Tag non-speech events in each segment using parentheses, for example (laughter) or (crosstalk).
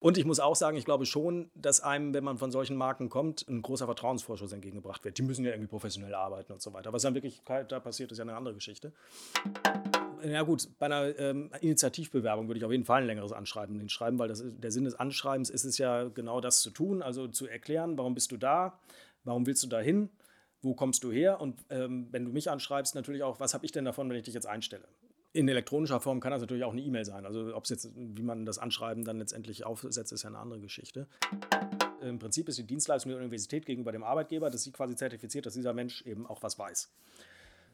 Und ich muss auch sagen, ich glaube schon, dass einem, wenn man von solchen Marken kommt, ein großer Vertrauensvorschuss entgegengebracht wird. Die müssen ja irgendwie professionell arbeiten und so weiter. Was dann wirklich da passiert, ist ja eine andere Geschichte. Ja gut, bei einer ähm, Initiativbewerbung würde ich auf jeden Fall ein längeres Anschreiben hinschreiben, weil das, der Sinn des Anschreibens ist es ja genau das zu tun, also zu erklären, warum bist du da, warum willst du da hin, wo kommst du her und ähm, wenn du mich anschreibst, natürlich auch, was habe ich denn davon, wenn ich dich jetzt einstelle. In elektronischer Form kann das natürlich auch eine E-Mail sein. Also ob es jetzt, wie man das Anschreiben dann letztendlich aufsetzt, ist ja eine andere Geschichte. Im Prinzip ist die Dienstleistung der Universität gegenüber dem Arbeitgeber, dass sie quasi zertifiziert, dass dieser Mensch eben auch was weiß.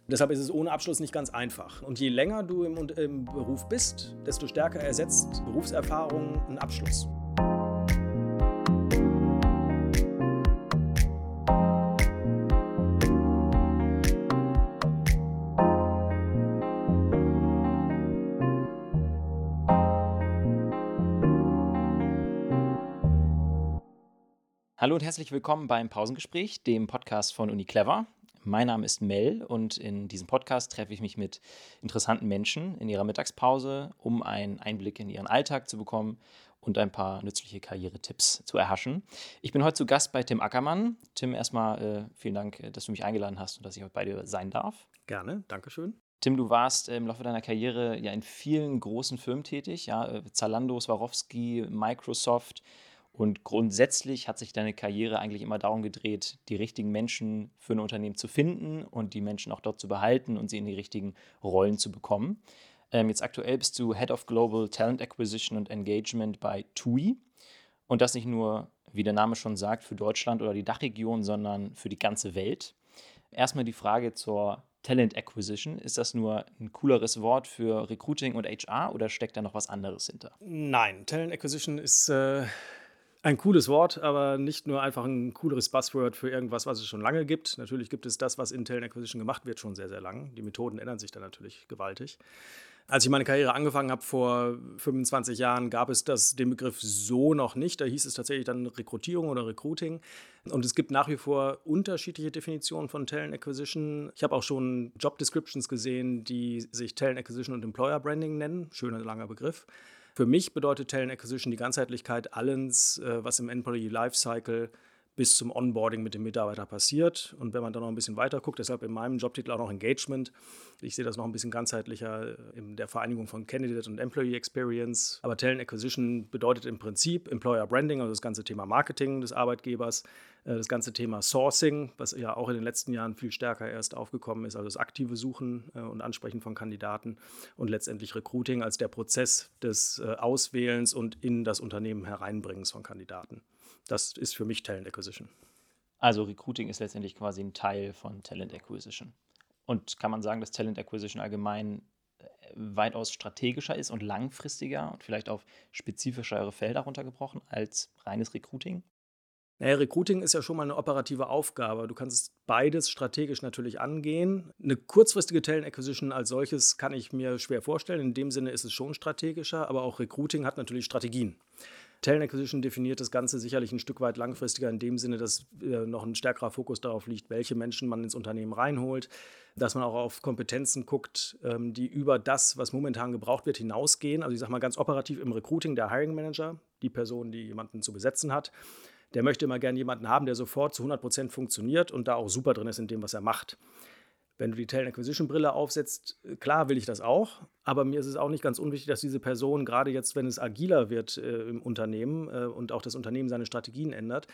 Deshalb ist es ohne Abschluss nicht ganz einfach. Und je länger du im, im Beruf bist, desto stärker ersetzt Berufserfahrung einen Abschluss. Hallo und herzlich willkommen beim Pausengespräch, dem Podcast von Uni Clever. Mein Name ist Mel und in diesem Podcast treffe ich mich mit interessanten Menschen in ihrer Mittagspause, um einen Einblick in ihren Alltag zu bekommen und ein paar nützliche Karrieretipps zu erhaschen. Ich bin heute zu Gast bei Tim Ackermann. Tim, erstmal äh, vielen Dank, äh, dass du mich eingeladen hast und dass ich heute bei dir sein darf. Gerne, danke schön. Tim, du warst im Laufe deiner Karriere ja in vielen großen Firmen tätig, ja, äh, Zalando, Swarovski, Microsoft. Und grundsätzlich hat sich deine Karriere eigentlich immer darum gedreht, die richtigen Menschen für ein Unternehmen zu finden und die Menschen auch dort zu behalten und sie in die richtigen Rollen zu bekommen. Ähm, jetzt aktuell bist du Head of Global Talent Acquisition und Engagement bei TUI. Und das nicht nur, wie der Name schon sagt, für Deutschland oder die Dachregion, sondern für die ganze Welt. Erstmal die Frage zur Talent Acquisition. Ist das nur ein cooleres Wort für Recruiting und HR oder steckt da noch was anderes hinter? Nein, Talent Acquisition ist äh, ein cooles Wort, aber nicht nur einfach ein cooleres Buzzword für irgendwas, was es schon lange gibt. Natürlich gibt es das, was in Talent Acquisition gemacht wird, schon sehr, sehr lang. Die Methoden ändern sich da natürlich gewaltig. Als ich meine Karriere angefangen habe vor 25 Jahren, gab es das, den Begriff so noch nicht. Da hieß es tatsächlich dann Rekrutierung oder Recruiting. Und es gibt nach wie vor unterschiedliche Definitionen von Talent Acquisition. Ich habe auch schon Job Descriptions gesehen, die sich Talent Acquisition und Employer Branding nennen. Schöner, langer Begriff. Für mich bedeutet Talent Acquisition die Ganzheitlichkeit allens, äh, was im Employee Lifecycle bis zum Onboarding mit dem Mitarbeiter passiert. Und wenn man dann noch ein bisschen weiter guckt, deshalb in meinem Jobtitel auch noch Engagement. Ich sehe das noch ein bisschen ganzheitlicher äh, in der Vereinigung von Candidate und Employee Experience. Aber Talent Acquisition bedeutet im Prinzip Employer Branding, also das ganze Thema Marketing des Arbeitgebers, das ganze Thema Sourcing, was ja auch in den letzten Jahren viel stärker erst aufgekommen ist, also das aktive Suchen äh, und Ansprechen von Kandidaten und letztendlich Recruiting als der Prozess des äh, Auswählens und in das Unternehmen hereinbringens von Kandidaten. Das ist für mich Talent Acquisition. Also Recruiting ist letztendlich quasi ein Teil von Talent Acquisition. Und kann man sagen, dass Talent Acquisition allgemein weitaus strategischer ist und langfristiger und vielleicht auf spezifischere Felder runtergebrochen als reines Recruiting? Naja, Recruiting ist ja schon mal eine operative Aufgabe. Du kannst beides strategisch natürlich angehen. Eine kurzfristige Talent Acquisition als solches kann ich mir schwer vorstellen. In dem Sinne ist es schon strategischer, aber auch Recruiting hat natürlich Strategien. Talent Acquisition definiert das Ganze sicherlich ein Stück weit langfristiger in dem Sinne, dass äh, noch ein stärkerer Fokus darauf liegt, welche Menschen man ins Unternehmen reinholt, dass man auch auf Kompetenzen guckt, ähm, die über das, was momentan gebraucht wird, hinausgehen. Also ich sage mal ganz operativ im Recruiting der Hiring Manager, die Person, die jemanden zu besetzen hat der möchte immer gerne jemanden haben, der sofort zu 100% funktioniert und da auch super drin ist in dem, was er macht. Wenn du die Talent Acquisition Brille aufsetzt, klar will ich das auch, aber mir ist es auch nicht ganz unwichtig, dass diese Person, gerade jetzt, wenn es agiler wird äh, im Unternehmen äh, und auch das Unternehmen seine Strategien ändert,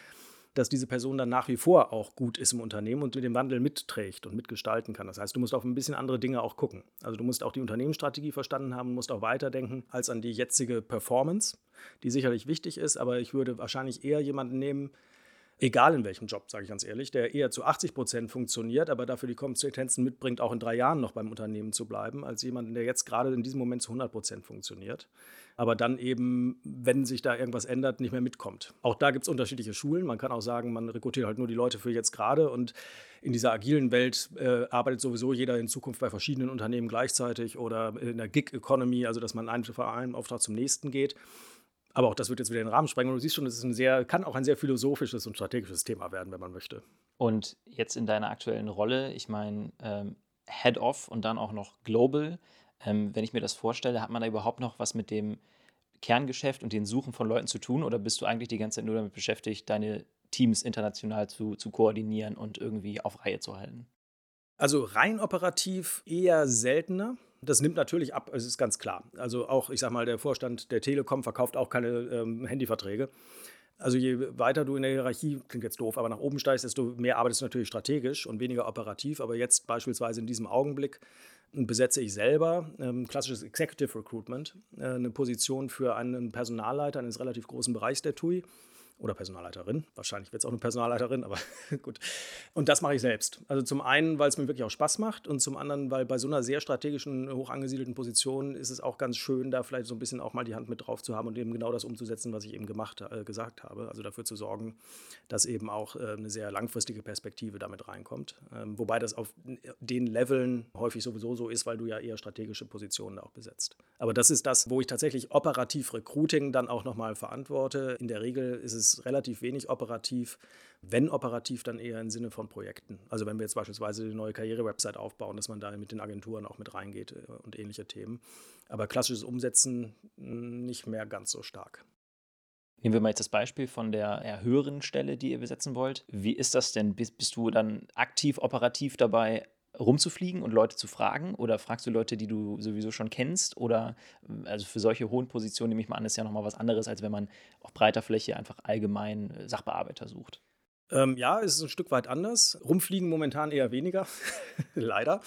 dass diese Person dann nach wie vor auch gut ist im Unternehmen und mit dem Wandel mitträgt und mitgestalten kann. Das heißt, du musst auf ein bisschen andere Dinge auch gucken. Also du musst auch die Unternehmensstrategie verstanden haben, musst auch weiterdenken als an die jetzige Performance, die sicherlich wichtig ist, aber ich würde wahrscheinlich eher jemanden nehmen, egal in welchem Job, sage ich ganz ehrlich, der eher zu 80 Prozent funktioniert, aber dafür die Kompetenzen mitbringt, auch in drei Jahren noch beim Unternehmen zu bleiben, als jemanden, der jetzt gerade in diesem Moment zu 100 Prozent funktioniert, aber dann eben, wenn sich da irgendwas ändert, nicht mehr mitkommt. Auch da gibt es unterschiedliche Schulen. Man kann auch sagen, man rekrutiert halt nur die Leute für jetzt gerade und in dieser agilen Welt äh, arbeitet sowieso jeder in Zukunft bei verschiedenen Unternehmen gleichzeitig oder in der Gig-Economy, also dass man einen, von einem Auftrag zum nächsten geht. Aber auch das wird jetzt wieder den Rahmen sprengen. Und du siehst schon, es kann auch ein sehr philosophisches und strategisches Thema werden, wenn man möchte. Und jetzt in deiner aktuellen Rolle, ich meine, ähm, Head of und dann auch noch Global. Ähm, wenn ich mir das vorstelle, hat man da überhaupt noch was mit dem Kerngeschäft und den Suchen von Leuten zu tun? Oder bist du eigentlich die ganze Zeit nur damit beschäftigt, deine Teams international zu, zu koordinieren und irgendwie auf Reihe zu halten? Also rein operativ eher seltener. Das nimmt natürlich ab, es ist ganz klar. Also auch, ich sag mal, der Vorstand der Telekom verkauft auch keine ähm, Handyverträge. Also je weiter du in der Hierarchie, klingt jetzt doof, aber nach oben steigst, desto mehr arbeitest du natürlich strategisch und weniger operativ. Aber jetzt beispielsweise in diesem Augenblick besetze ich selber ähm, klassisches Executive Recruitment, äh, eine Position für einen Personalleiter eines relativ großen Bereichs der TUI oder Personalleiterin. Wahrscheinlich wird es auch eine Personalleiterin, aber (laughs) gut. Und das mache ich selbst. Also zum einen, weil es mir wirklich auch Spaß macht und zum anderen, weil bei so einer sehr strategischen, hoch angesiedelten Position ist es auch ganz schön, da vielleicht so ein bisschen auch mal die Hand mit drauf zu haben und eben genau das umzusetzen, was ich eben gemacht, äh, gesagt habe. Also dafür zu sorgen, dass eben auch äh, eine sehr langfristige Perspektive damit reinkommt. Ähm, wobei das auf den Leveln häufig sowieso so ist, weil du ja eher strategische Positionen auch besetzt. Aber das ist das, wo ich tatsächlich operativ Recruiting dann auch nochmal verantworte. In der Regel ist es relativ wenig operativ. Wenn operativ, dann eher im Sinne von Projekten. Also wenn wir jetzt beispielsweise eine neue Karriere-Website aufbauen, dass man da mit den Agenturen auch mit reingeht äh, und ähnliche Themen. Aber klassisches Umsetzen hm, nicht mehr ganz so stark. Nehmen wir mal jetzt das Beispiel von der höheren Stelle, die ihr besetzen wollt. Wie ist das denn? Bist, bist du dann aktiv operativ dabei, rumzufliegen und Leute zu fragen? Oder fragst du Leute, die du sowieso schon kennst? Oder also für solche hohen Positionen nehme ich mal an, ist ja nochmal was anderes, als wenn man auf breiter Fläche einfach allgemein äh, Sachbearbeiter sucht. Ähm, ja, es ist ein Stück weit anders. Rumfliegen momentan eher weniger, (laughs) leider.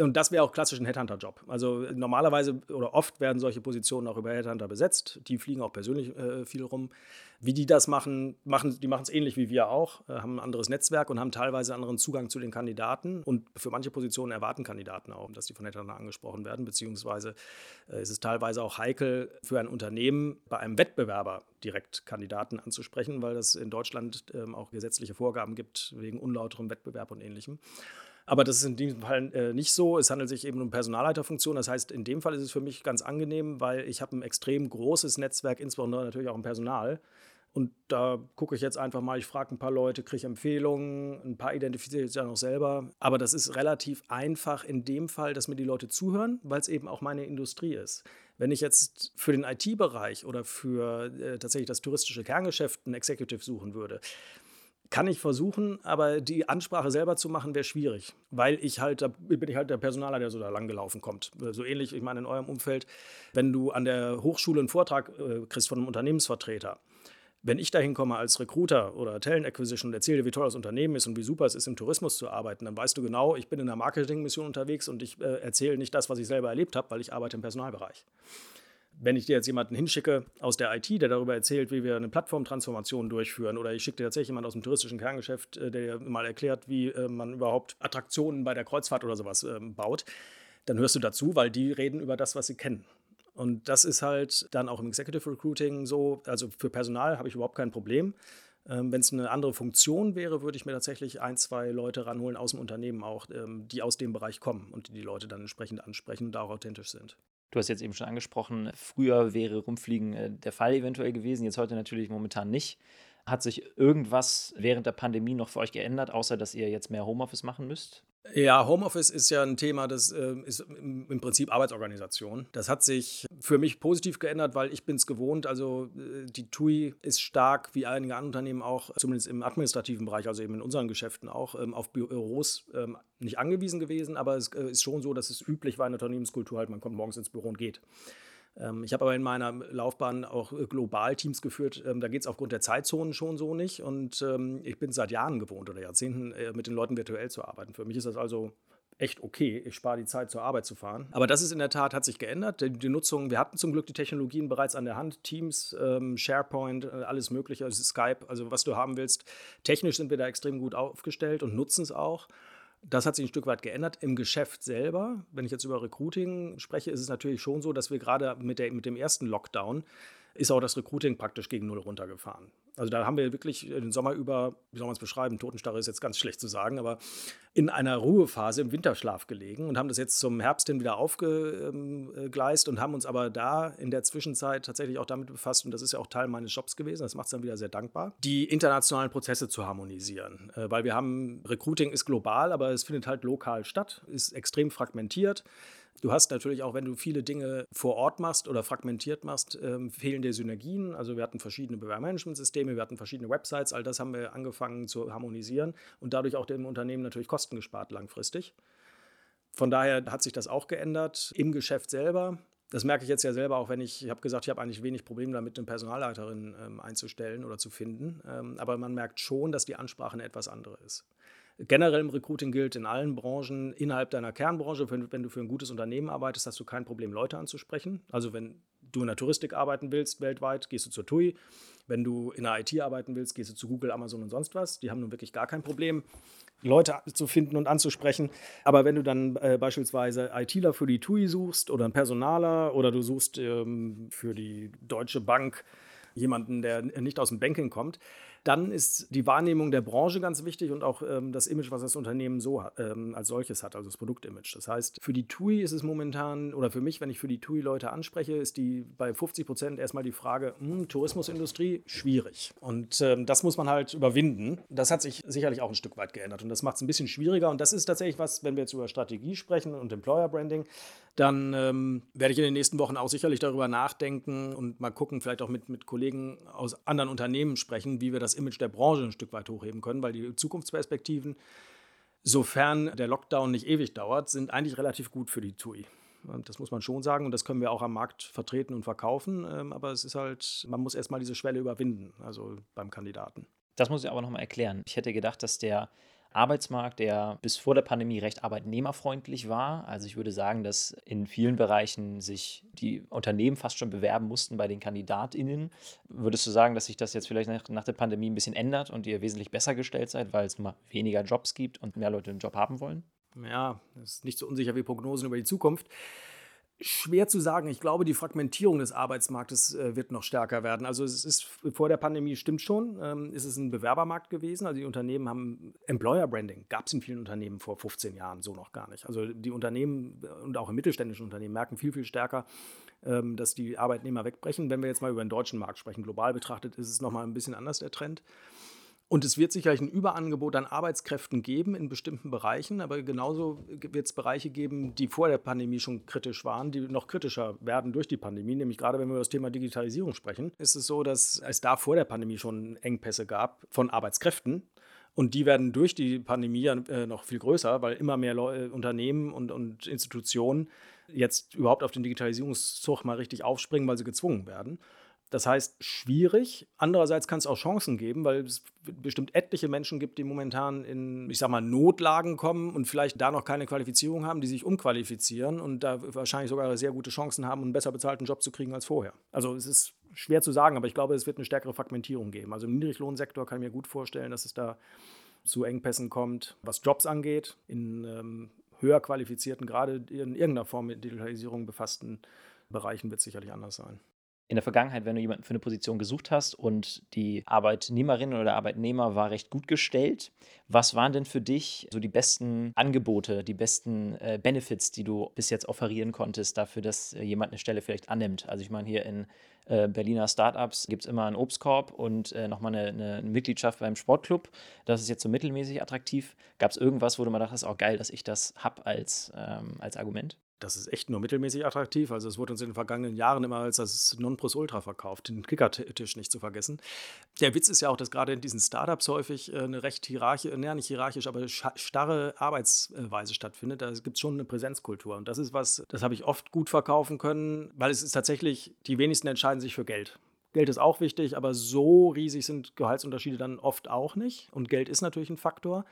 Und das wäre auch klassisch ein Headhunter-Job. Also normalerweise oder oft werden solche Positionen auch über Headhunter besetzt. Die fliegen auch persönlich äh, viel rum. Wie die das machen, machen die machen es ähnlich wie wir auch, äh, haben ein anderes Netzwerk und haben teilweise anderen Zugang zu den Kandidaten. Und für manche Positionen erwarten Kandidaten auch, dass die von Headhunter angesprochen werden. Beziehungsweise äh, ist es teilweise auch heikel für ein Unternehmen, bei einem Wettbewerber direkt Kandidaten anzusprechen, weil es in Deutschland ähm, auch gesetzliche Vorgaben gibt wegen unlauterem Wettbewerb und ähnlichem. Aber das ist in diesem Fall äh, nicht so. Es handelt sich eben um Personalleiterfunktion. Das heißt, in dem Fall ist es für mich ganz angenehm, weil ich habe ein extrem großes Netzwerk, insbesondere natürlich auch im Personal. Und da gucke ich jetzt einfach mal, ich frage ein paar Leute, kriege Empfehlungen, ein paar identifiziere ich ja noch selber. Aber das ist relativ einfach in dem Fall, dass mir die Leute zuhören, weil es eben auch meine Industrie ist. Wenn ich jetzt für den IT-Bereich oder für äh, tatsächlich das touristische Kerngeschäft einen Executive suchen würde, kann ich versuchen, aber die Ansprache selber zu machen, wäre schwierig, weil ich halt, bin ich halt der Personaler, der so da lang gelaufen kommt. So ähnlich, ich meine, in eurem Umfeld, wenn du an der Hochschule einen Vortrag äh, kriegst von einem Unternehmensvertreter, wenn ich da hinkomme als Recruiter oder Talent Acquisition und erzähle, wie toll das Unternehmen ist und wie super es ist, im Tourismus zu arbeiten, dann weißt du genau, ich bin in einer Marketingmission unterwegs und ich äh, erzähle nicht das, was ich selber erlebt habe, weil ich arbeite im Personalbereich wenn ich dir jetzt jemanden hinschicke aus der IT, der darüber erzählt, wie wir eine Plattformtransformation durchführen, oder ich schicke dir tatsächlich jemanden aus dem touristischen Kerngeschäft, äh, der dir mal erklärt, wie äh, man überhaupt Attraktionen bei der Kreuzfahrt oder sowas ähm, baut, dann hörst du dazu, weil die reden über das, was sie kennen. Und das ist halt dann auch im Executive Recruiting so. Also für Personal habe ich überhaupt kein Problem. Ähm, Wenn es eine andere Funktion wäre, würde ich mir tatsächlich ein, zwei Leute ranholen aus dem Unternehmen auch, ähm, die aus dem Bereich kommen und die die Leute dann entsprechend ansprechen und auch authentisch sind. Du hast jetzt eben schon angesprochen, früher wäre Rumfliegen äh, der Fall eventuell gewesen, jetzt heute natürlich momentan nicht. Hat sich irgendwas während der Pandemie noch für euch geändert, außer dass ihr jetzt mehr Homeoffice machen müsst? Ja, Homeoffice ist ja ein Thema, das äh, ist im Prinzip Arbeitsorganisation. Das hat sich für mich positiv geändert, weil ich bin es gewohnt. Also äh, die TUI ist stark, wie einige andere Unternehmen auch, zumindest im administrativen Bereich, also eben in unseren Geschäften auch, ähm, auf Büros ähm, nicht angewiesen gewesen. Aber es äh, ist schon so, dass es üblich war in der Unternehmenskultur halt, man kommt morgens ins Büro und geht. Ähm, ich habe aber in meiner Laufbahn auch äh, global Teams geführt. Ähm, da geht es aufgrund der Zeitzonen schon so nicht. Und ähm, ich bin seit Jahren gewohnt oder Jahrzehnten äh, mit den Leuten virtuell zu arbeiten. Für mich ist das also echt okay. Ich spare die Zeit, zur Arbeit zu fahren. Aber das ist in der Tat, hat sich geändert. Die, Nutzung, wir hatten zum Glück die Technologien bereits an der Hand. Teams, SharePoint, äh, alles Mögliche, also Skype, also was du haben willst. Technisch sind wir da extrem gut aufgestellt und nutzen es auch. Das hat sich ein Stück weit geändert. Im Geschäft selber, wenn ich jetzt über Recruiting spreche, ist es natürlich schon so, dass wir gerade mit, mit dem ersten Lockdown ist auch das Recruiting praktisch gegen Null runtergefahren. Also da haben wir wirklich den Sommer über, wie soll man es beschreiben, Totenstarre ist jetzt ganz schlecht zu sagen, aber in einer Ruhephase im Winterschlaf gelegen und haben das jetzt zum Herbst hin wieder aufgegleist und haben uns aber da in der Zwischenzeit tatsächlich auch damit befasst, und das ist ja auch Teil meines Jobs gewesen, das macht es dann wieder sehr dankbar, die internationalen Prozesse zu harmonisieren. Äh, weil wir haben, Recruiting ist global, aber es findet halt lokal statt, ist extrem fragmentiert. Du hast natürlich auch, wenn du viele Dinge vor Ort machst oder fragmentiert machst, ähm, fehlen dir Synergien. Also wir hatten verschiedene Bewerbermanagementsysteme, wir hatten verschiedene Websites, all das haben wir angefangen zu harmonisieren und dadurch auch dem Unternehmen natürlich Kosten gespart langfristig. Von daher hat sich das auch geändert im Geschäft selber. Das merke ich jetzt ja selber auch, wenn ich, ich habe gesagt, ich habe eigentlich wenig Probleme damit, eine Personalleiterin ähm, einzustellen oder zu finden. Ähm, aber man merkt schon, dass die Ansprache eine etwas andere ist. Generell im Recruiting gilt in allen Branchen, innerhalb deiner Kernbranche, wenn, wenn, du für ein gutes Unternehmen arbeitest, hast du kein Problem, Leute anzusprechen. Also wenn du in der Touristik arbeiten willst weltweit, gehst du zur TUI. Wenn du in der IT arbeiten willst, gehst du zu Google, Amazon und sonst was. Die haben nun wirklich gar kein Problem, Leute zu finden und anzusprechen. Aber wenn du dann äh, beispielsweise ITler für die TUI suchst oder einen Personaler oder du suchst ähm, für die Deutsche Bank jemanden, der nicht aus dem Banking kommt, dann ist die Wahrnehmung der Branche ganz wichtig und auch ähm, das Image, was das Unternehmen so ähm, als solches hat, also das Produktimage. Das heißt, für die TUI ist es momentan, oder für mich, wenn ich für die TUI Leute anspreche, ist die bei 50 Prozent erstmal die Frage, hm, Tourismusindustrie, schwierig. Und ähm, das muss man halt überwinden. Das hat sich sicherlich auch ein Stück weit geändert und das macht es ein bisschen schwieriger. Und das ist tatsächlich was, wenn wir jetzt über Strategie sprechen und Employer Branding, dann ähm, werde ich in den nächsten Wochen auch sicherlich darüber nachdenken und mal gucken, vielleicht auch mit, mit Kollegen aus anderen Unternehmen sprechen, wie wir das das Image der Branche ein Stück weit hochheben können, weil die Zukunftsperspektiven, sofern der Lockdown nicht ewig dauert, sind eigentlich relativ gut für die TUI. Das muss man schon sagen und das können wir auch am Markt vertreten und verkaufen. Ähm, aber es ist halt, man muss erstmal diese Schwelle überwinden, also beim Kandidaten. Das muss ich aber nochmal erklären. Ich hätte gedacht, dass der Arbeitsmarkt, der bis vor der Pandemie recht arbeitnehmerfreundlich war. Also ich würde sagen, dass in vielen Bereichen sich die Unternehmen fast schon bewerben mussten bei den KandidatInnen. Würdest du sagen, dass sich das jetzt vielleicht nach, nach der Pandemie ein bisschen ändert und ihr wesentlich besser gestellt seid, weil es mal weniger Jobs gibt und mehr Leute einen Job haben wollen? Ja, das ist nicht so unsicher wie Prognosen über die Zukunft. Schwer zu sagen. Ich glaube, die Fragmentierung des Arbeitsmarktes äh, wird noch stärker werden. Also es ist vor der Pandemie stimmt schon, ähm, ist es ein Bewerbermarkt gewesen. Also die Unternehmen haben Employer Branding gab es in vielen Unternehmen vor 15 Jahren so noch gar nicht. Also die Unternehmen und auch im mittelständischen Unternehmen merken viel viel stärker, ähm, dass die Arbeitnehmer wegbrechen. Wenn wir jetzt mal über den deutschen Markt sprechen, global betrachtet, ist es noch mal ein bisschen anders der Trend. Und es wird sicherlich ein Überangebot an Arbeitskräften geben in bestimmten Bereichen, aber genauso wird es Bereiche geben, die vor der Pandemie schon kritisch waren, die noch kritischer werden durch die Pandemie. Nämlich gerade wenn wir über das Thema Digitalisierung sprechen, ist es so, dass es da vor der Pandemie schon Engpässe gab von Arbeitskräften. Und die werden durch die Pandemie äh, noch viel größer, weil immer mehr Leu Unternehmen und, und Institutionen jetzt überhaupt auf den Digitalisierungszug mal richtig aufspringen, weil sie gezwungen werden. Das heißt, schwierig. Andererseits kann es auch Chancen geben, weil es bestimmt etliche Menschen gibt, die momentan in, ich sag mal, Notlagen kommen und vielleicht da noch keine Qualifizierung haben, die sich umqualifizieren und da wahrscheinlich sogar sehr gute Chancen haben, einen besser bezahlten Job zu kriegen als vorher. Also es ist schwer zu sagen, aber ich glaube, es wird eine stärkere Fragmentierung geben. Also im Niedriglohnsektor kann ich mir gut vorstellen, dass es da zu Engpässen kommt, was Jobs angeht, in ähm, höher qualifizierten, gerade in irgendeiner Form mit Digitalisierung befassten Bereichen wird es sicherlich anders sein in der Vergangenheit, wenn du jemanden für eine Position gesucht hast und die Arbeitnehmerin oder der Arbeitnehmer war recht gut gestellt, was waren denn für dich so die besten Angebote, die besten äh, Benefits, die du bis jetzt offerieren konntest, dafür, dass äh, jemand eine Stelle vielleicht annimmt? Also ich meine, hier in äh, Berliner Startups gibt es immer einen Obstkorb und äh, nochmal eine, eine, Mitgliedschaft beim Sportclub. Das ist jetzt so mittelmäßig attraktiv. Gab es irgendwas, wo du mal dachtest, auch geil, dass ich das habe als, ähm, als Argument? Das ist echt nur mittelmäßig attraktiv. Also es wurde uns in den vergangenen Jahren immer als das Nonplusultra verkauft, den Kickertisch nicht zu vergessen. Der Witz ist ja auch, dass gerade in diesen Startups häufig äh, eine recht hierarchische, naja, nicht hierarchisch, aber starre Arbeitsweise stattfindet. Da gibt es schon eine Präsenzkultur. Und das ist was, das habe ich oft gut verkaufen können, weil es ist tatsächlich, die wenigsten entscheiden sich für Geld. Geld ist auch wichtig, aber so riesig sind Gehaltsunterschiede dann oft auch nicht. Und Geld ist natürlich ein Faktor.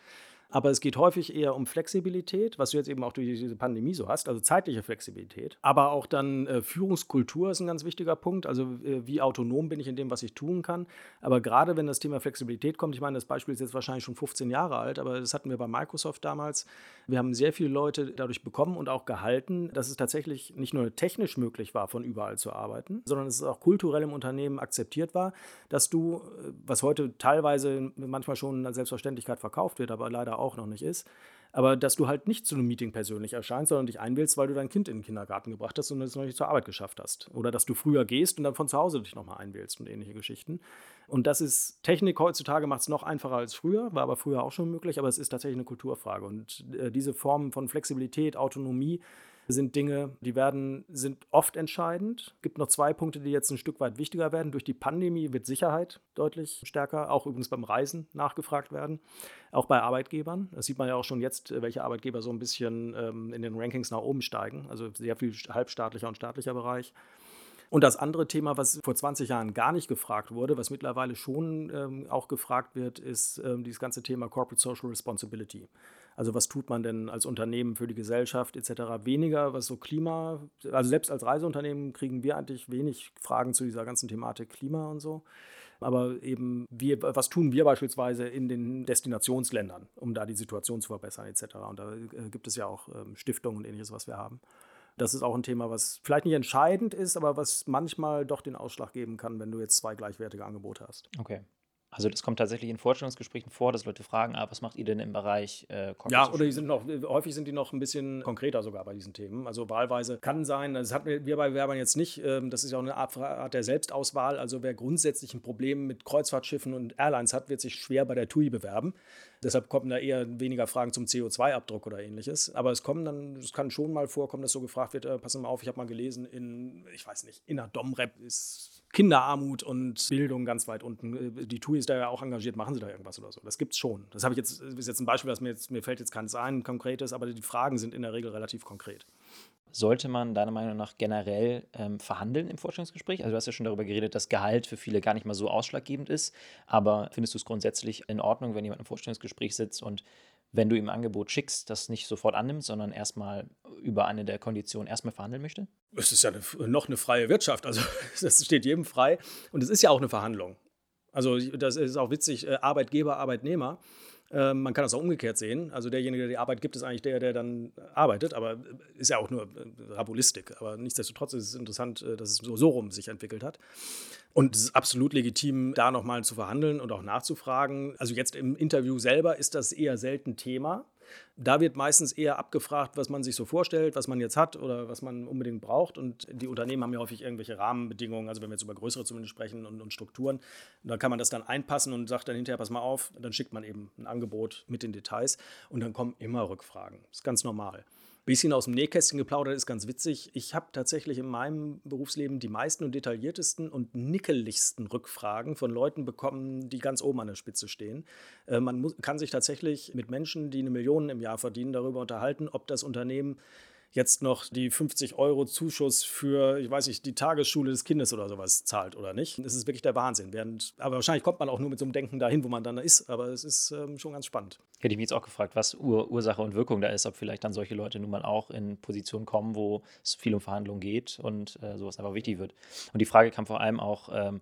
Aber es geht häufig eher um Flexibilität, was du jetzt eben auch durch diese Pandemie so hast, also zeitliche Flexibilität. Aber auch dann äh, Führungskultur ist ein ganz wichtiger Punkt. Also äh, wie autonom bin ich in dem, was ich tun kann. Aber gerade wenn das Thema Flexibilität kommt, ich meine, das Beispiel ist jetzt wahrscheinlich schon 15 Jahre alt, aber das hatten wir bei Microsoft damals. Wir haben sehr viele Leute dadurch bekommen und auch gehalten, dass es tatsächlich nicht nur technisch möglich war, von überall zu arbeiten, sondern es auch kulturell im Unternehmen akzeptiert war, dass du, äh, was heute teilweise manchmal schon als Selbstverständlichkeit verkauft wird, aber leider auch noch nicht ist. Aber dass du halt nicht zu einem Meeting persönlich erscheinst, sondern dich einwählst, weil du dein Kind in den Kindergarten gebracht hast und es noch nicht zur Arbeit geschafft hast. Oder dass du früher gehst und dann von zu Hause dich nochmal einwählst und ähnliche Geschichten. Und das ist, Technik heutzutage macht es noch einfacher als früher, war aber früher auch schon möglich, aber es ist tatsächlich eine Kulturfrage. Und äh, diese Form von Flexibilität, Autonomie, sind Dinge, die werden, sind oft entscheidend. Es gibt noch zwei Punkte, die jetzt ein Stück weit wichtiger werden. Durch die Pandemie wird Sicherheit deutlich stärker, auch übrigens beim Reisen nachgefragt werden, auch bei Arbeitgebern. Das sieht man ja auch schon jetzt, welche Arbeitgeber so ein bisschen ähm, in den Rankings nach oben steigen. Also sehr viel halbstaatlicher und staatlicher Bereich. Und das andere Thema, was vor 20 Jahren gar nicht gefragt wurde, was mittlerweile schon ähm, auch gefragt wird, ist ähm, dieses ganze Thema Corporate Social Responsibility. Also was tut man denn als Unternehmen für die Gesellschaft etc. Weniger, was so Klima, also selbst als Reiseunternehmen kriegen wir eigentlich wenig Fragen zu dieser ganzen Thematik Klima und so. Aber eben, wir, was tun wir beispielsweise in den Destinationsländern, um da die Situation zu verbessern etc. Und da äh, gibt es ja auch ähm, Stiftungen und ähnliches, was wir haben. Das ist auch ein Thema, was vielleicht nicht entscheidend ist, aber was manchmal doch den Ausschlag geben kann, wenn du jetzt zwei gleichwertige Angebote hast. Okay. Also das kommt tatsächlich in Vorstellungsgesprächen vor, dass Leute fragen, ah, was macht ihr denn im Bereich äh, Ja, oder die sind noch, häufig sind die noch ein bisschen konkreter sogar bei diesen Themen. Also wahlweise kann sein, das hatten wir bei Werbern jetzt nicht, ähm, das ist ja auch eine Art der Selbstauswahl. Also wer grundsätzlich ein Problem mit Kreuzfahrtschiffen und Airlines hat, wird sich schwer bei der TUI bewerben. Deshalb kommen da eher weniger Fragen zum CO2-Abdruck oder ähnliches. Aber es kommen dann, es kann schon mal vorkommen, dass so gefragt wird, äh, pass mal auf, ich habe mal gelesen, in, ich weiß nicht, in der Domrep ist Kinderarmut und Bildung ganz weit unten. Äh, die TUI ist da ja auch engagiert, machen sie da irgendwas oder so. Das gibt es schon. Das habe ich jetzt, ist jetzt ein Beispiel, das mir, jetzt, mir fällt jetzt keins ein, konkretes, aber die Fragen sind in der Regel relativ konkret. Sollte man deiner Meinung nach generell ähm, verhandeln im Vorstellungsgespräch? Also du hast ja schon darüber geredet, dass Gehalt für viele gar nicht mal so ausschlaggebend ist. Aber findest du es grundsätzlich in Ordnung, wenn jemand im Vorstellungsgespräch sitzt und wenn du ihm ein Angebot schickst, das nicht sofort annimmt, sondern erstmal über eine der Konditionen erstmal verhandeln möchte? Es ist ja eine, noch eine freie Wirtschaft, also (laughs) das steht jedem frei und es ist ja auch eine Verhandlung. Also das ist auch witzig, äh, Arbeitgeber, Arbeitnehmer. Ähm, man kann das auch umgekehrt sehen. Also derjenige, der die Arbeit gibt, ist eigentlich der, der dann arbeitet, aber ist ja auch nur äh, Rabulistik. Aber nichtsdestotrotz ist es interessant, äh, dass es so, so rum sich entwickelt hat. Und es ist absolut legitim, da nochmal zu verhandeln und auch nachzufragen. Also jetzt im Interview selber ist das eher selten Thema. Da wird meistens eher abgefragt, was man sich so vorstellt, was man jetzt hat oder was man unbedingt braucht. Und die Unternehmen haben ja häufig irgendwelche Rahmenbedingungen, also wenn wir jetzt über größere zumindest sprechen und, und Strukturen. Dann kann man das dann einpassen und sagt dann hinterher, pass mal auf, dann schickt man eben ein Angebot mit den Details und dann kommen immer Rückfragen. Das ist ganz normal bisschen aus dem Nähkästchen geplaudert ist ganz witzig. Ich habe tatsächlich in meinem Berufsleben die meisten und detailliertesten und nickeligsten Rückfragen von Leuten bekommen, die ganz oben an der Spitze stehen. Äh, man kann sich tatsächlich mit Menschen, die eine Million im Jahr verdienen, darüber unterhalten, ob das Unternehmen jetzt noch die 50 Euro Zuschuss für, ich weiß nicht, die Tagesschule des Kindes oder sowas zahlt oder nicht. Das ist wirklich der Wahnsinn. Während, aber wahrscheinlich kommt man auch nur mit so einem Denken dahin, wo man dann ist. Aber es ist ähm, schon ganz spannend. Hätte ich mich jetzt auch gefragt, was Ur Ursache und Wirkung da ist, ob vielleicht dann solche Leute nun mal auch in Positionen kommen, wo es viel um Verhandlungen geht und äh, sowas einfach wichtig wird. Und die Frage kam vor allem auch ähm,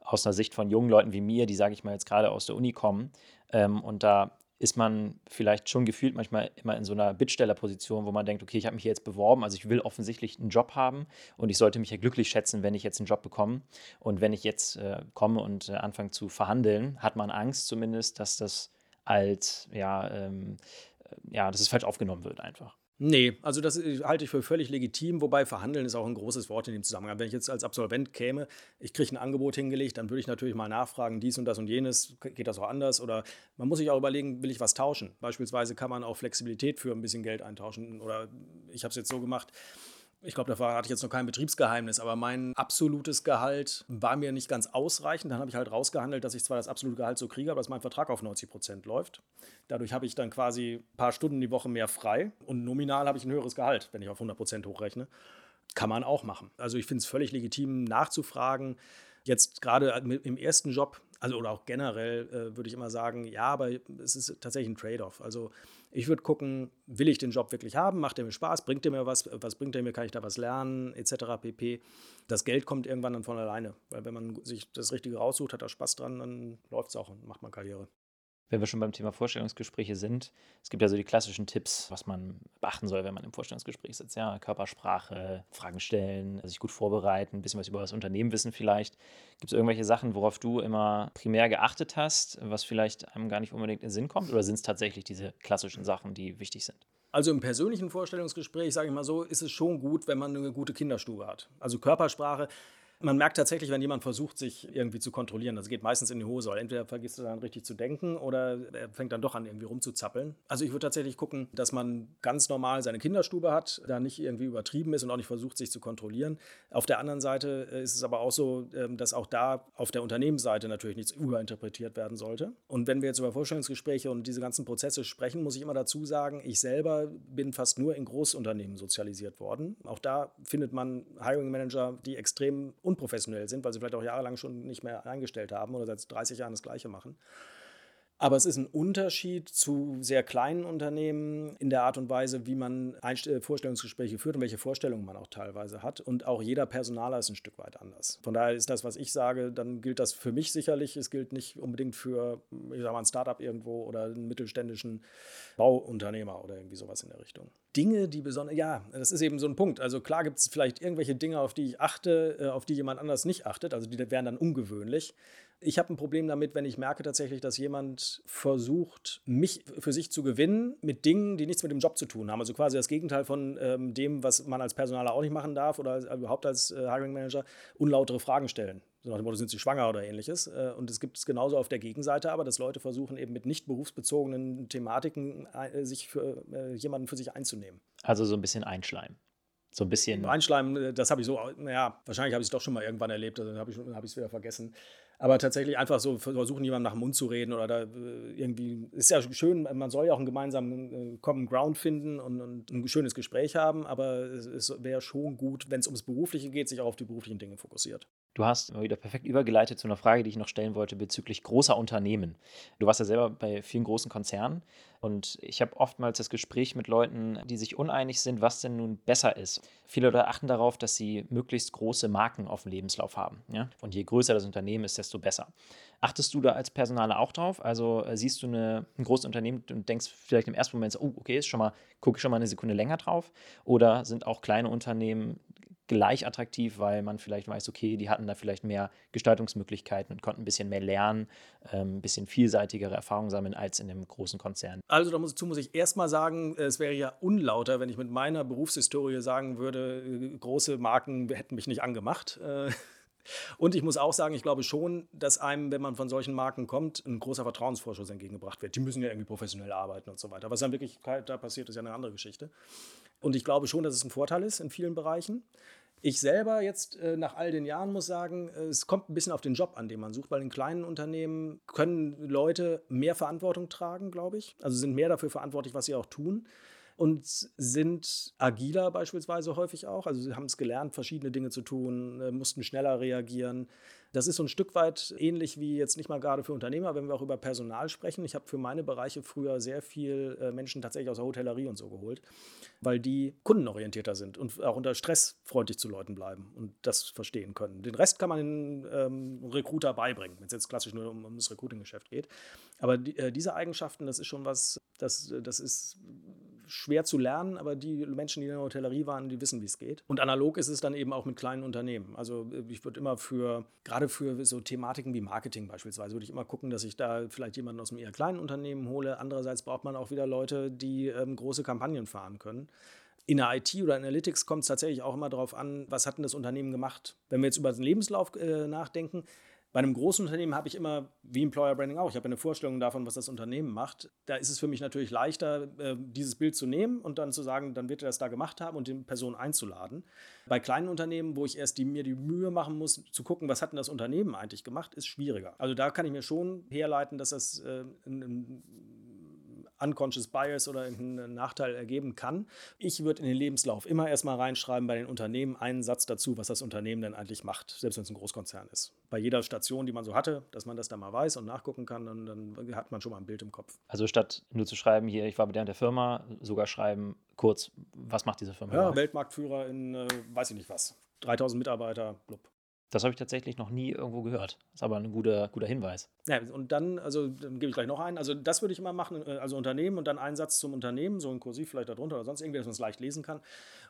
aus einer Sicht von jungen Leuten wie mir, die, sage ich mal, jetzt gerade aus der Uni kommen ähm, und da ist man vielleicht schon gefühlt manchmal immer in so einer Bittstellerposition, wo man denkt, okay, ich habe mich hier jetzt beworben, also ich will offensichtlich einen Job haben und ich sollte mich ja glücklich schätzen, wenn ich jetzt einen Job bekomme. Und wenn ich jetzt äh, komme und äh, anfange zu verhandeln, hat man Angst zumindest, dass das als, ja, ähm, äh, ja, dass es falsch aufgenommen wird einfach. Nee, also das äh, halte ich für völlig legitim, wobei verhandeln ist auch ein großes Wort in dem Zusammenhang. Wenn ich jetzt als Absolvent käme, ich kriege ein Angebot hingelegt, dann würde ich natürlich mal nachfragen, dies und das und jenes, geht das auch anders? Oder man muss sich auch überlegen, will ich was tauschen? Beispielsweise kann man auch Flexibilität für ein bisschen Geld eintauschen. Oder ich habe es jetzt so gemacht, ich glaube, da hatte ich jetzt noch kein Betriebsgeheimnis, aber mein absolutes Gehalt war mir nicht ganz ausreichend. Dann habe ich halt rausgehandelt, dass ich zwar das absolute Gehalt so kriege, aber dass mein Vertrag auf 90 Prozent läuft. Dadurch habe ich dann quasi ein paar Stunden die Woche mehr frei und nominal habe ich ein höheres Gehalt, wenn ich auf 100 Prozent hochrechne. Kann man auch machen. Also ich finde es völlig legitim nachzufragen. Jetzt gerade im ersten Job, also oder auch generell äh, würde ich immer sagen, ja, aber es ist tatsächlich ein Trade-off. Also ich würde gucken, will ich den Job wirklich haben? Macht der mir Spaß? Bringt der mir was? Was bringt der mir? Kann ich da was lernen? Etc. pp. Das Geld kommt irgendwann dann von alleine. Weil wenn man sich das Richtige raussucht, hat er Spaß dran, dann läuft es auch und macht man Karriere wenn wir schon beim Thema Vorstellungsgespräche sind, es gibt ja so die klassischen Tipps, was man beachten soll, wenn man im Vorstellungsgespräch sitzt. Ja, Körpersprache, Fragen stellen, sich gut vorbereiten, ein bisschen was über das Unternehmen wissen vielleicht. Gibt es irgendwelche Sachen, worauf du immer primär geachtet hast, was vielleicht einem gar nicht unbedingt in den Sinn kommt? Oder sind es tatsächlich diese klassischen Sachen, die wichtig sind? Also im persönlichen Vorstellungsgespräch, sage ich mal so, ist es schon gut, wenn man eine gute Kinderstube hat. Also Körpersprache Man merkt tatsächlich, wenn jemand versucht, sich irgendwie zu kontrollieren, das geht meistens in die Hose, entweder vergisst du dann richtig zu denken oder er fängt dann doch an, irgendwie rumzuzappeln. Also ich würde tatsächlich gucken, dass man ganz normal seine Kinderstube hat, da nicht irgendwie übertrieben ist und auch nicht versucht, sich zu kontrollieren. Auf der anderen Seite äh, ist es aber auch so, ähm, dass auch da auf der Unternehmensseite natürlich nichts überinterpretiert werden sollte. Und wenn wir jetzt über Vorstellungsgespräche und diese ganzen Prozesse sprechen, muss ich immer dazu sagen, ich selber bin fast nur in Großunternehmen sozialisiert worden. Auch da findet man Hiring Manager, die extrem unprofessionell sind, weil sie vielleicht auch jahrelang schon nicht mehr eingestellt haben oder seit 30 Jahren das Gleiche machen. Aber es ist ein Unterschied zu sehr kleinen Unternehmen in der Art und Weise, wie man äh, Vorstellungsgespräche führt und welche Vorstellungen man auch teilweise hat. Und auch jeder Personaler ist ein Stück weit anders. Von daher ist das, was ich sage, dann gilt das für mich sicherlich. Es gilt nicht unbedingt für, ich sag mal, ein Startup irgendwo oder einen mittelständischen Bauunternehmer oder irgendwie sowas in der Richtung. Dinge, die besonders, ja, das ist eben so ein Punkt. Also klar gibt es vielleicht irgendwelche Dinge, auf die ich achte, äh, auf die jemand anders nicht achtet. Also die wären dann ungewöhnlich. Ich habe ein Problem damit, wenn ich merke tatsächlich, dass jemand versucht, mich für sich zu gewinnen mit Dingen, die nichts mit dem Job zu tun haben. Also quasi das Gegenteil von ähm, dem, was man als Personaler auch nicht machen darf oder als, überhaupt als äh, Hiring Manager, unlautere Fragen stellen. So nach dem Motto, sind sie schwanger oder ähnliches. Äh, und es gibt es genauso auf der Gegenseite, aber dass Leute versuchen, eben mit nicht berufsbezogenen Thematiken äh, sich für äh, jemanden für sich einzunehmen. Also so ein bisschen einschleimen. So ein bisschen. Einschleimen, das habe ich so, naja, wahrscheinlich habe ich es doch schon mal irgendwann erlebt, also dann habe ich es wieder vergessen. Aber tatsächlich einfach so versuchen, jemandem nach dem Mund zu reden oder da irgendwie, ist ja schön, man soll ja auch einen gemeinsamen Common Ground finden und, und ein schönes Gespräch haben, aber es wäre schon gut, wenn es ums Berufliche geht, sich auch auf die beruflichen Dinge fokussiert. Du hast immer wieder perfekt übergeleitet zu einer Frage, die ich noch stellen wollte bezüglich großer Unternehmen. Du warst ja selber bei vielen großen Konzernen und ich habe oftmals das Gespräch mit Leuten, die sich uneinig sind, was denn nun besser ist. Viele Leute achten darauf, dass sie möglichst große Marken auf dem Lebenslauf haben. Ja? Und je größer das Unternehmen ist, desto besser. Achtest du da als Personaler auch drauf? Also äh, siehst du eine, ein großes Unternehmen und denkst vielleicht im ersten Moment oh, okay, ist schon mal, gucke ich schon mal eine Sekunde länger drauf? Oder sind auch kleine Unternehmen gleich attraktiv, weil man vielleicht weiß, okay, die hatten da vielleicht mehr Gestaltungsmöglichkeiten und konnten ein bisschen mehr lernen, ähm, ein bisschen vielseitigere Erfahrungen sammeln als in einem großen Konzern. Also dazu muss ich erstmal sagen, es wäre ja unlauter, wenn ich mit meiner Berufshistorie sagen würde, äh, große Marken hätten mich nicht angemacht. Äh, (laughs) und ich muss auch sagen, ich glaube schon, dass einem, wenn man von solchen Marken kommt, ein großer Vertrauensvorschuss entgegengebracht wird. Die müssen ja irgendwie professionell arbeiten und so weiter. Was dann wirklich da passiert, ist ja eine andere Geschichte. Und ich glaube schon, dass es ein Vorteil ist in vielen Bereichen. Ich selber jetzt äh, nach all den Jahren muss sagen, äh, es kommt ein bisschen auf den Job an, den man sucht, weil in kleinen Unternehmen können Leute mehr Verantwortung tragen, glaube ich. Also sind mehr dafür verantwortlich, was sie auch tun und sind agiler beispielsweise häufig auch. Also sie haben es gelernt, verschiedene Dinge zu tun, äh, mussten schneller reagieren. Das ist so ein Stück weit ähnlich wie jetzt nicht mal gerade für Unternehmer, wenn wir auch über Personal sprechen. Ich habe für meine Bereiche früher sehr viel äh, Menschen tatsächlich aus der Hotellerie und so geholt, weil die kundenorientierter sind und auch unter Stress freundlich zu Leuten bleiben und das verstehen können. Den Rest kann man den ähm, Recruiter beibringen, wenn es jetzt klassisch nur um, um das Recruiting-Geschäft geht. Aber die, äh, diese Eigenschaften, das ist schon was, das, das ist schwer zu lernen, aber die Menschen, die in der Hotellerie waren, die wissen, wie es geht. Und analog ist es dann eben auch mit kleinen Unternehmen. Also äh, ich würde immer für, gerade für so Thematiken wie Marketing beispielsweise, würde ich immer gucken, dass ich da vielleicht jemanden aus einem eher kleinen Unternehmen hole. Andererseits braucht man auch wieder Leute, die ähm, große Kampagnen fahren können. In der IT oder Analytics kommt es tatsächlich auch immer darauf an, was hat denn das Unternehmen gemacht. Wenn wir jetzt über den Lebenslauf äh, nachdenken, bei einem großen Unternehmen habe ich immer, wie Employer Branding auch, ich habe eine Vorstellung davon, was das Unternehmen macht. Da ist es für mich natürlich leichter, äh, dieses Bild zu nehmen und dann zu sagen, dann wird er das da gemacht haben und die Person einzuladen. Bei kleinen Unternehmen, wo ich erst die, mir die Mühe machen muss, zu gucken, was hat denn das Unternehmen eigentlich gemacht, ist schwieriger. Also da kann ich mir schon herleiten, dass das äh, ein Unconscious Bias oder irgendeinen Nachteil ergeben kann. Ich würde in den Lebenslauf immer erstmal reinschreiben bei den Unternehmen einen Satz dazu, was das Unternehmen denn eigentlich macht, selbst wenn es ein Großkonzern ist. Bei jeder Station, die man so hatte, dass man das dann mal weiß und nachgucken kann, und dann hat man schon mal ein Bild im Kopf. Also statt nur zu schreiben, hier, ich war bei der, der Firma, sogar schreiben, kurz, was macht diese Firma? Ja, Weltmarktführer in, äh, weiß ich nicht was, 3000 Mitarbeiter, blub. Das habe ich tatsächlich noch nie irgendwo gehört. Ist aber ein guter, guter Hinweis. Ja, und dann, also dann gebe ich gleich noch einen. Also das würde ich immer machen, äh, also Unternehmen und dann einen Satz zum Unternehmen, so ein Kursiv vielleicht darunter oder sonst irgendwie, dass man es leicht lesen kann.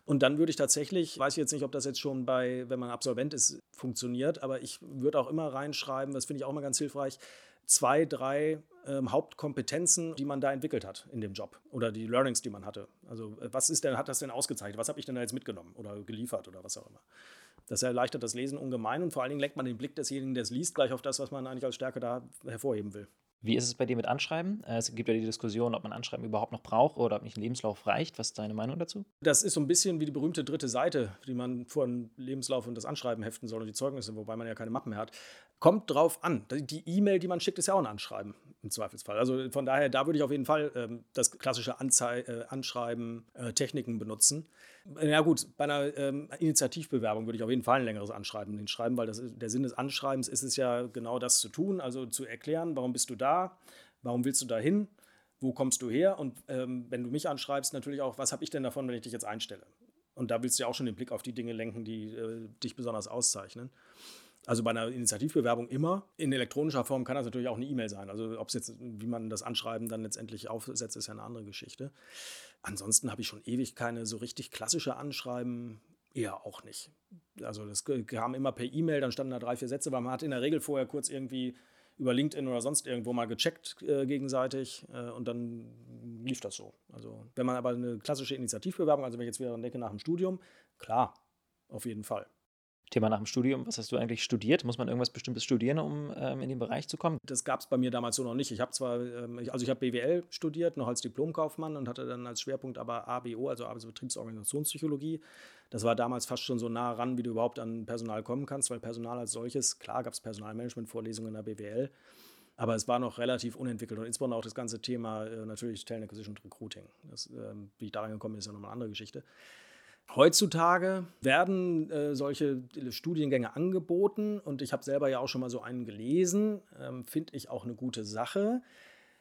Und dann würde ich tatsächlich, weiß ich jetzt nicht, ob das jetzt schon bei, wenn man Absolvent ist, funktioniert, aber ich würde auch immer reinschreiben, das finde ich auch mal ganz hilfreich, zwei, drei ähm, Hauptkompetenzen, die man da entwickelt hat in dem Job oder die Learnings, die man hatte. Also äh, was ist denn, hat das denn ausgezeichnet? Was habe ich denn da jetzt mitgenommen oder geliefert oder was auch immer? Das erleichtert das Lesen ungemein und vor allen Dingen lenkt man den Blick desjenigen, der es liest, gleich auf das, was man eigentlich als Stärke da hervorheben will. Wie ist es bei dir mit Anschreiben? Äh, es gibt ja die Diskussion, ob man Anschreiben überhaupt noch braucht oder ob nicht ein Lebenslauf reicht. Was ist deine Meinung dazu? Das ist so ein bisschen wie die berühmte dritte Seite, die man vor dem Lebenslauf und das Anschreiben heften soll und die Zeugnisse, wobei man ja keine Mappen mehr hat. Kommt drauf an. Die E-Mail, die man schickt, ist ja auch ein Anschreiben im Zweifelsfall. Also von daher, da würde ich auf jeden Fall ähm, das klassische Anzei äh, Anschreiben, äh, Techniken benutzen. Ja gut, bei einer ähm, Initiativbewerbung würde ich auf jeden Fall ein längeres Anschreiben hinschreiben, weil das, der Sinn des Anschreibens ist es ja genau das zu tun, also zu erklären, warum bist du da, warum willst du da hin, wo kommst du her und ähm, wenn du mich anschreibst, natürlich auch, was habe ich denn davon, wenn ich dich jetzt einstelle. Und da willst du ja auch schon den Blick auf die Dinge lenken, die äh, dich besonders auszeichnen. Also bei einer Initiativbewerbung immer. In elektronischer Form kann das natürlich auch eine E-Mail sein. Also ob es jetzt, wie man das Anschreiben dann letztendlich aufsetzt, ist ja eine andere Geschichte. Ansonsten habe ich schon ewig keine so richtig klassische Anschreiben. Eher auch nicht. Also das kam immer per E-Mail, dann standen da drei, vier Sätze, weil man hat in der Regel vorher kurz irgendwie über LinkedIn oder sonst irgendwo mal gecheckt äh, gegenseitig äh, und dann lief das so. Also wenn man aber eine klassische Initiativbewerbung, also wenn ich jetzt wieder denke nach dem Studium, klar, auf jeden Fall. Thema nach dem Studium, was hast du eigentlich studiert? Muss man irgendwas Bestimmtes studieren, um ähm, in den Bereich zu kommen? Das gab es bei mir damals so noch nicht. Ich habe zwar, ähm, also ich habe BWL studiert, noch als Diplomkaufmann und hatte dann als Schwerpunkt aber ABO, also Arbeitsbetriebsorganisationspsychologie. Das war damals fast schon so nah ran, wie du überhaupt an Personal kommen kannst, weil Personal als solches, klar gab es Personalmanagement-Vorlesungen in der BWL, aber es war noch relativ unentwickelt und insbesondere auch das ganze Thema äh, natürlich Talent Acquisition und Recruiting. Das, äh, wie ich daran gekommen bin, ist ja nochmal eine andere Geschichte. Heutzutage werden äh, solche Studiengänge angeboten und ich habe selber ja auch schon mal so einen gelesen, ähm, finde ich auch eine gute Sache.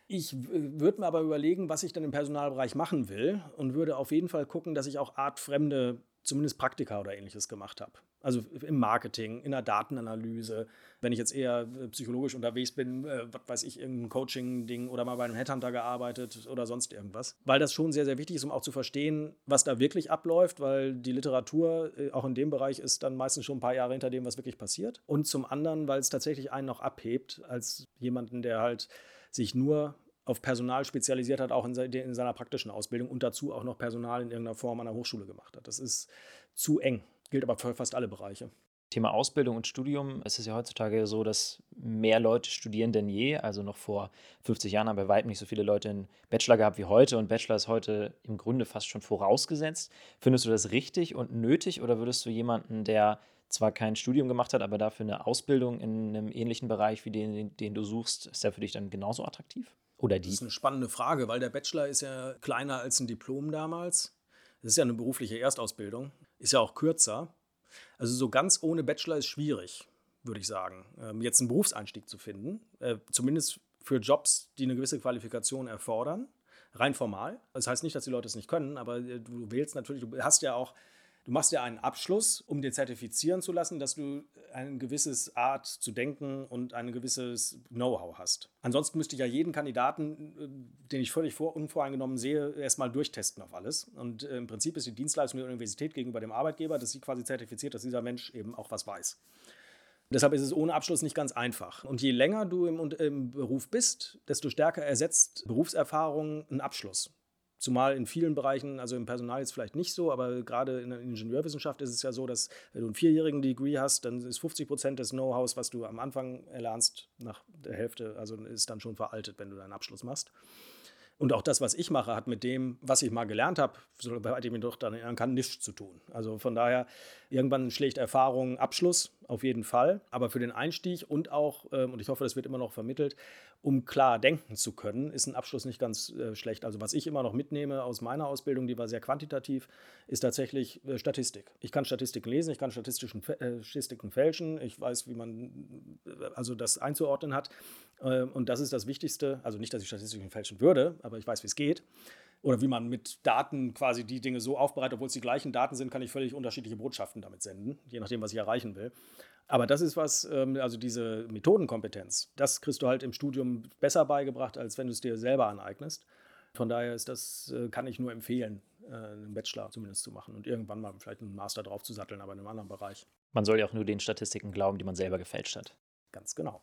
Ich würde mir aber überlegen, was ich dann im Personalbereich machen will und würde auf jeden Fall gucken, dass ich auch artfremde zumindest Praktika oder ähnliches gemacht habe. Also im Marketing, in der Datenanalyse. Wenn ich jetzt eher äh, psychologisch unterwegs bin, äh, was weiß ich, irgendein Coaching-Ding oder mal bei einem Headhunter gearbeitet oder sonst irgendwas. Weil das schon sehr, sehr wichtig ist, um auch zu verstehen, was da wirklich abläuft, weil die Literatur äh, auch in dem Bereich ist dann meistens schon ein paar Jahre hinter dem, was wirklich passiert. Und zum anderen, weil es tatsächlich einen noch abhebt als jemanden, der halt sich nur auf Personal spezialisiert hat, auch in, seiner praktischen Ausbildung und dazu auch noch Personal in irgendeiner Form an der Hochschule gemacht hat. Das ist zu eng, gilt aber für fast alle Bereiche. Thema Ausbildung und Studium. Es ist ja heutzutage so, dass mehr Leute studieren denn je. Also noch vor 50 Jahren haben bei weitem nicht so viele Leute einen Bachelor gehabt wie heute. Und Bachelor ist heute im Grunde fast schon vorausgesetzt. Findest du das richtig und nötig oder würdest du jemanden, der zwar kein Studium gemacht hat, aber dafür eine Ausbildung in einem ähnlichen Bereich wie den, den du suchst, ist der für dich dann genauso attraktiv? Oder die? Das ist eine spannende Frage, weil der Bachelor ist ja kleiner als ein Diplom damals. Das ist ja eine berufliche Erstausbildung, ist ja auch kürzer. Also so ganz ohne Bachelor ist schwierig, würde ich sagen, ähm, jetzt einen Berufseinstieg zu finden. Äh, zumindest für Jobs, die eine gewisse Qualifikation erfordern, rein formal. Das heißt nicht, dass die Leute es nicht können, aber äh, du wählst natürlich, du hast ja auch Du machst ja einen Abschluss, um dir zertifizieren zu lassen, dass du eine gewisse Art zu denken und ein gewisses Know-how hast. Ansonsten müsste ich ja jeden Kandidaten, äh, den ich völlig vor, unvoreingenommen sehe, erstmal durchtesten auf alles. Und äh, im Prinzip ist die Dienstleistung der Universität gegenüber dem Arbeitgeber, dass sie quasi zertifiziert, dass dieser Mensch eben auch was weiß. Deshalb ist es ohne Abschluss nicht ganz einfach. Und je länger du im, im Beruf bist, desto stärker ersetzt Berufserfahrung einen Abschluss. Zumal in vielen Bereichen, also im Personal jetzt vielleicht nicht so, aber gerade in der Ingenieurwissenschaft ist es ja so, dass wenn du einen vierjährigen Degree hast, dann ist 50 Prozent des Know-hows, was du am Anfang erlernst, nach der Hälfte, also ist dann schon veraltet, wenn du deinen Abschluss machst. Und auch das, was ich mache, hat mit dem, was ich mal gelernt habe, soweit ich mich doch dann erinnern kann, nichts zu tun. Also von daher, irgendwann schlägt Erfahrung Abschluss, auf jeden Fall. Aber für den Einstieg und auch, ähm, und ich hoffe, das wird immer noch vermittelt, um klar denken zu können, ist ein Abschluss nicht ganz äh, schlecht. Also was ich immer noch mitnehme aus meiner Ausbildung, die war sehr quantitativ, ist tatsächlich äh, Statistik. Ich kann Statistiken lesen, ich kann statistischen, äh, Statistiken fälschen, ich weiß, wie man also das einzuordnen hat. Ähm, und das ist das Wichtigste. Also nicht, dass ich Statistiken fälschen würde, aber ich weiß, wie es geht oder wie man mit Daten quasi die Dinge so aufbereitet, obwohl es die gleichen Daten sind, kann ich völlig unterschiedliche Botschaften damit senden, je nachdem, was ich erreichen will. Aber das ist was, ähm, also diese Methodenkompetenz, das kriegst du halt im Studium besser beigebracht, als wenn du es dir selber aneignest. Von daher ist das, äh, kann ich nur empfehlen, äh, einen Bachelor zumindest zu machen und irgendwann mal vielleicht einen Master drauf zu satteln, aber in einem anderen Bereich. Man soll ja auch nur den Statistiken glauben, die man selber gefälscht hat. Ganz genau.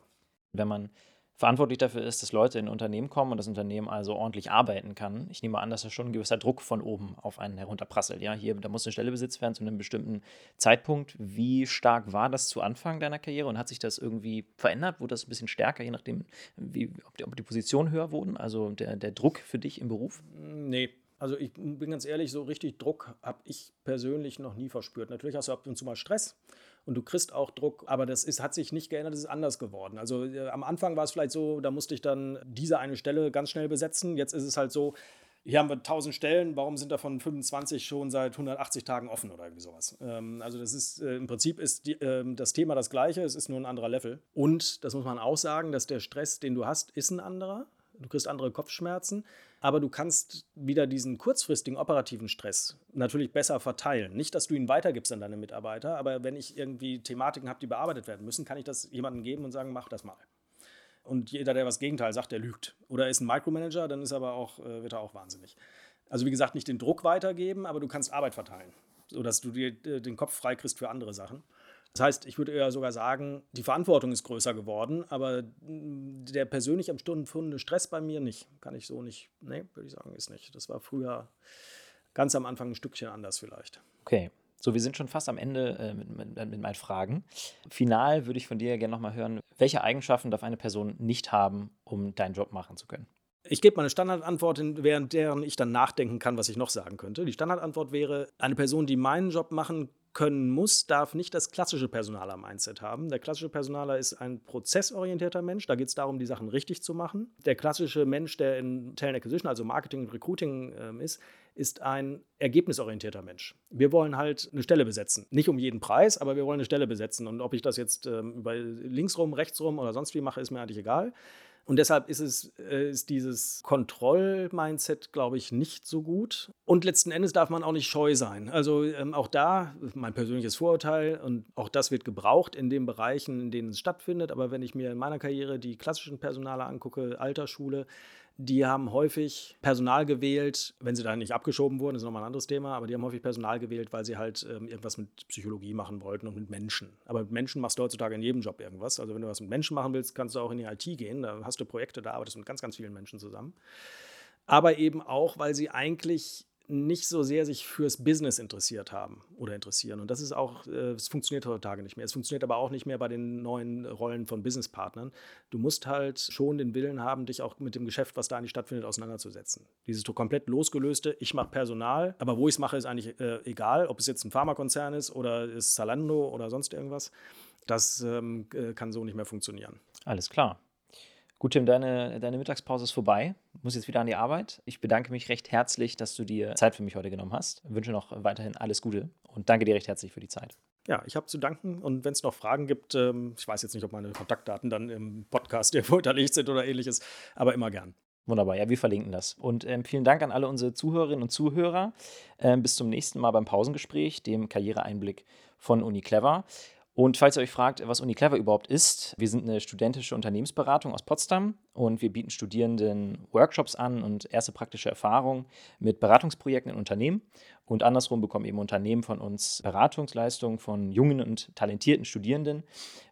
Wenn man verantwortlich dafür ist, dass Leute in ein Unternehmen kommen und das Unternehmen also ordentlich arbeiten kann. Ich nehme an, dass da schon ein gewisser Druck von oben auf einen herunterprasselt. Ja, hier, da muss eine Stelle besetzt werden zu einem bestimmten Zeitpunkt. Wie stark war das zu Anfang deiner Karriere und hat sich das irgendwie verändert? Wurde das ein bisschen stärker, je nachdem, wie, ob, die, ob die Positionen höher wurden? Also der, der Druck für dich im Beruf? Nee, also ich bin ganz ehrlich, so richtig Druck habe ich persönlich noch nie verspürt. Natürlich hast du ab und zu mal Stress und du kriegst auch Druck, aber das ist, hat sich nicht geändert, es ist anders geworden. Also äh, am Anfang war es vielleicht so, da musste ich dann diese eine Stelle ganz schnell besetzen. Jetzt ist es halt so, hier haben wir 1000 Stellen, warum sind davon 25 schon seit 180 Tagen offen oder irgendwie sowas? Ähm, also das ist, äh, im Prinzip ist die, äh, das Thema das gleiche, es ist nur ein anderer Level. Und, das muss man auch sagen, dass der Stress, den du hast, ist ein anderer. Du kriegst andere Kopfschmerzen, aber du kannst wieder diesen kurzfristigen operativen Stress natürlich besser verteilen. Nicht, dass du ihn weitergibst an deine Mitarbeiter, aber wenn ich irgendwie Thematiken habe, die bearbeitet werden müssen, kann ich das jemandem geben und sagen, mach das mal. Und jeder, der was Gegenteil sagt, der lügt. Oder ist ein Micromanager, dann ist aber auch, äh, wird er auch wahnsinnig. Also wie gesagt, nicht den Druck weitergeben, aber du kannst Arbeit verteilen, sodass du dir äh, den Kopf freikriegst für andere Sachen. Das heißt, ich würde eher sogar sagen, die Verantwortung ist größer geworden, aber der persönlich am Stunden gefundene Stress bei mir nicht. Kann ich so nicht, nee, würde ich sagen, ist nicht. Das war früher ganz am Anfang ein Stückchen anders vielleicht. Okay. So, wir sind schon fast am Ende äh, mit, mit, mit, meinen Fragen. Final würde ich von dir gerne nochmal hören, welche Eigenschaften darf eine Person nicht haben, um deinen Job machen zu können? Ich gebe mal eine Standardantwort, während deren ich dann nachdenken kann, was ich noch sagen könnte. Die Standardantwort wäre, eine Person, die meinen Job machen können muss, darf nicht das klassische Personaler-Mindset haben. Der klassische Personaler ist ein prozessorientierter Mensch. Da geht es darum, die Sachen richtig zu machen. Der klassische Mensch, der in Talent Acquisition, also Marketing und Recruiting ähm, ist, ist ein ergebnisorientierter Mensch. Wir wollen halt eine Stelle besetzen. Nicht um jeden Preis, aber wir wollen eine Stelle besetzen. Und ob ich das jetzt ähm, über linksrum, rechtsrum oder sonst wie mache, ist mir eigentlich egal. Und deshalb ist es äh, ist dieses Kontroll-Mindset, glaube ich, nicht so gut. Und letzten Endes darf man auch nicht scheu sein. Also ähm, auch da, mein persönliches Vorurteil, und auch das wird gebraucht in den Bereichen, in denen es stattfindet. Aber wenn ich mir in meiner Karriere die klassischen Personale angucke, Altersschule, die haben häufig Personal gewählt, wenn sie da nicht abgeschoben wurden, ist nochmal ein anderes Thema, aber die haben häufig Personal gewählt, weil sie halt ähm, irgendwas mit Psychologie machen wollten und mit Menschen. Aber mit Menschen machst du heutzutage in jedem Job irgendwas. Also wenn du was mit Menschen machen willst, kannst du auch in die IT gehen. Da hast du Projekte, da arbeitest du mit ganz, ganz vielen Menschen zusammen. Aber eben auch, weil sie eigentlich nicht so sehr sich fürs Business interessiert haben oder interessieren. Und das ist auch, äh, es funktioniert heutzutage nicht mehr. Es funktioniert aber auch nicht mehr bei den neuen Rollen von Businesspartnern. Du musst halt schon den Willen haben, dich auch mit dem Geschäft, was da eigentlich stattfindet, auseinanderzusetzen. Dieses komplett losgelöste, ich mache Personal, aber wo ich es mache, ist eigentlich äh, egal, ob es jetzt ein Pharmakonzern ist oder ist Zalando oder sonst irgendwas. Das ähm, äh, kann so nicht mehr funktionieren. Alles klar. Gut, Tim, deine, deine Mittagspause ist vorbei. Du musst jetzt wieder an die Arbeit. Ich bedanke mich recht herzlich, dass du dir Zeit für mich heute genommen hast. Ich wünsche noch weiterhin alles Gute und danke dir recht herzlich für die Zeit. Ja, ich habe zu danken und wenn es noch Fragen gibt, ähm, ich weiß jetzt nicht, ob meine Kontaktdaten dann im Podcast irgendwo (laughs) hinterlegt sind oder ähnliches, aber immer gern. Wunderbar, ja, wir verlinken das. Und ähm, vielen Dank an alle unsere Zuhörerinnen und Zuhörer. Ähm, bis zum nächsten Mal beim Pausengespräch, dem Karriereeinblick von Uni Clever. Und falls ihr euch fragt, was UniClever überhaupt ist, wir sind eine studentische Unternehmensberatung aus Potsdam und wir bieten Studierenden Workshops an und erste praktische Erfahrungen mit Beratungsprojekten in Unternehmen. Und andersrum bekommen eben Unternehmen von uns Beratungsleistungen von jungen und talentierten Studierenden.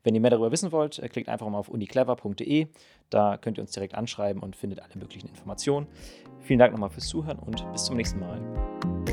Wenn ihr mehr darüber wissen wollt, klickt einfach mal auf uniclever.de. Da könnt ihr uns direkt anschreiben und findet alle möglichen Informationen. Vielen Dank nochmal fürs Zuhören und bis zum nächsten Mal.